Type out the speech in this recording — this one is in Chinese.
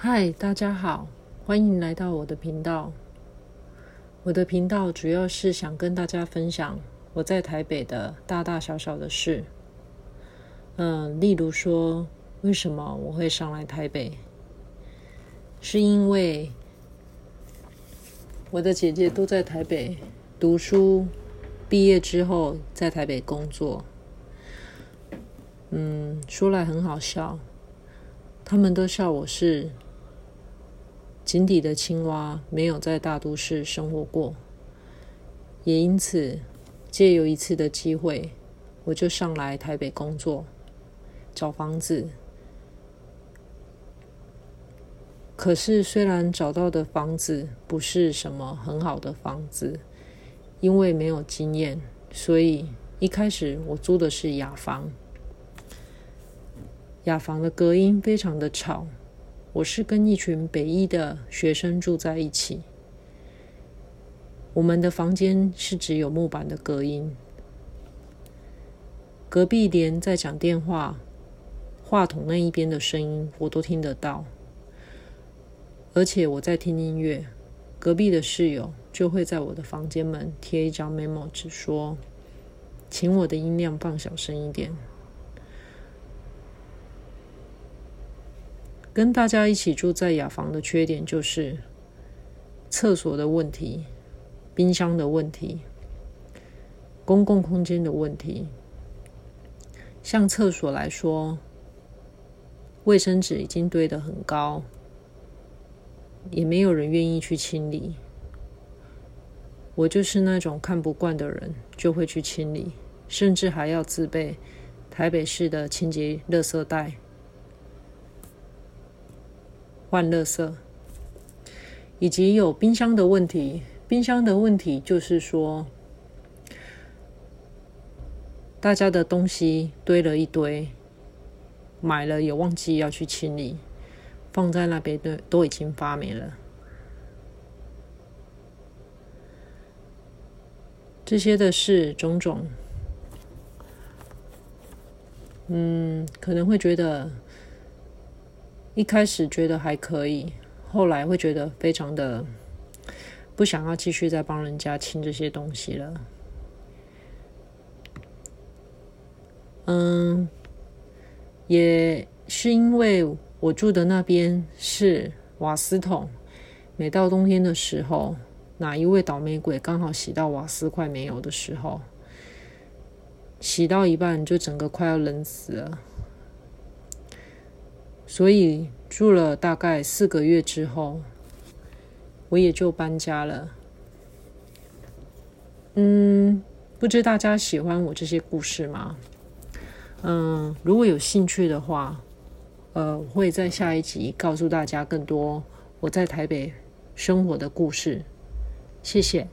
嗨，大家好，欢迎来到我的频道。我的频道主要是想跟大家分享我在台北的大大小小的事。嗯，例如说，为什么我会上来台北？是因为我的姐姐都在台北读书，毕业之后在台北工作。嗯，说来很好笑，他们都笑我是。井底的青蛙没有在大都市生活过，也因此借由一次的机会，我就上来台北工作，找房子。可是虽然找到的房子不是什么很好的房子，因为没有经验，所以一开始我租的是雅房。雅房的隔音非常的吵。我是跟一群北医的学生住在一起，我们的房间是只有木板的隔音，隔壁连在讲电话，话筒那一边的声音我都听得到，而且我在听音乐，隔壁的室友就会在我的房间门贴一张 memo 纸，说，请我的音量放小声一点。跟大家一起住在雅房的缺点就是厕所的问题、冰箱的问题、公共空间的问题。像厕所来说，卫生纸已经堆得很高，也没有人愿意去清理。我就是那种看不惯的人，就会去清理，甚至还要自备台北市的清洁垃圾袋。换垃圾，以及有冰箱的问题。冰箱的问题就是说，大家的东西堆了一堆，买了也忘记要去清理，放在那边的都已经发霉了。这些的事种种，嗯，可能会觉得。一开始觉得还可以，后来会觉得非常的不想要继续再帮人家清这些东西了。嗯，也是因为我住的那边是瓦斯桶，每到冬天的时候，哪一位倒霉鬼刚好洗到瓦斯快没有的时候，洗到一半就整个快要冷死了。所以住了大概四个月之后，我也就搬家了。嗯，不知大家喜欢我这些故事吗？嗯，如果有兴趣的话，呃，我会在下一集告诉大家更多我在台北生活的故事。谢谢。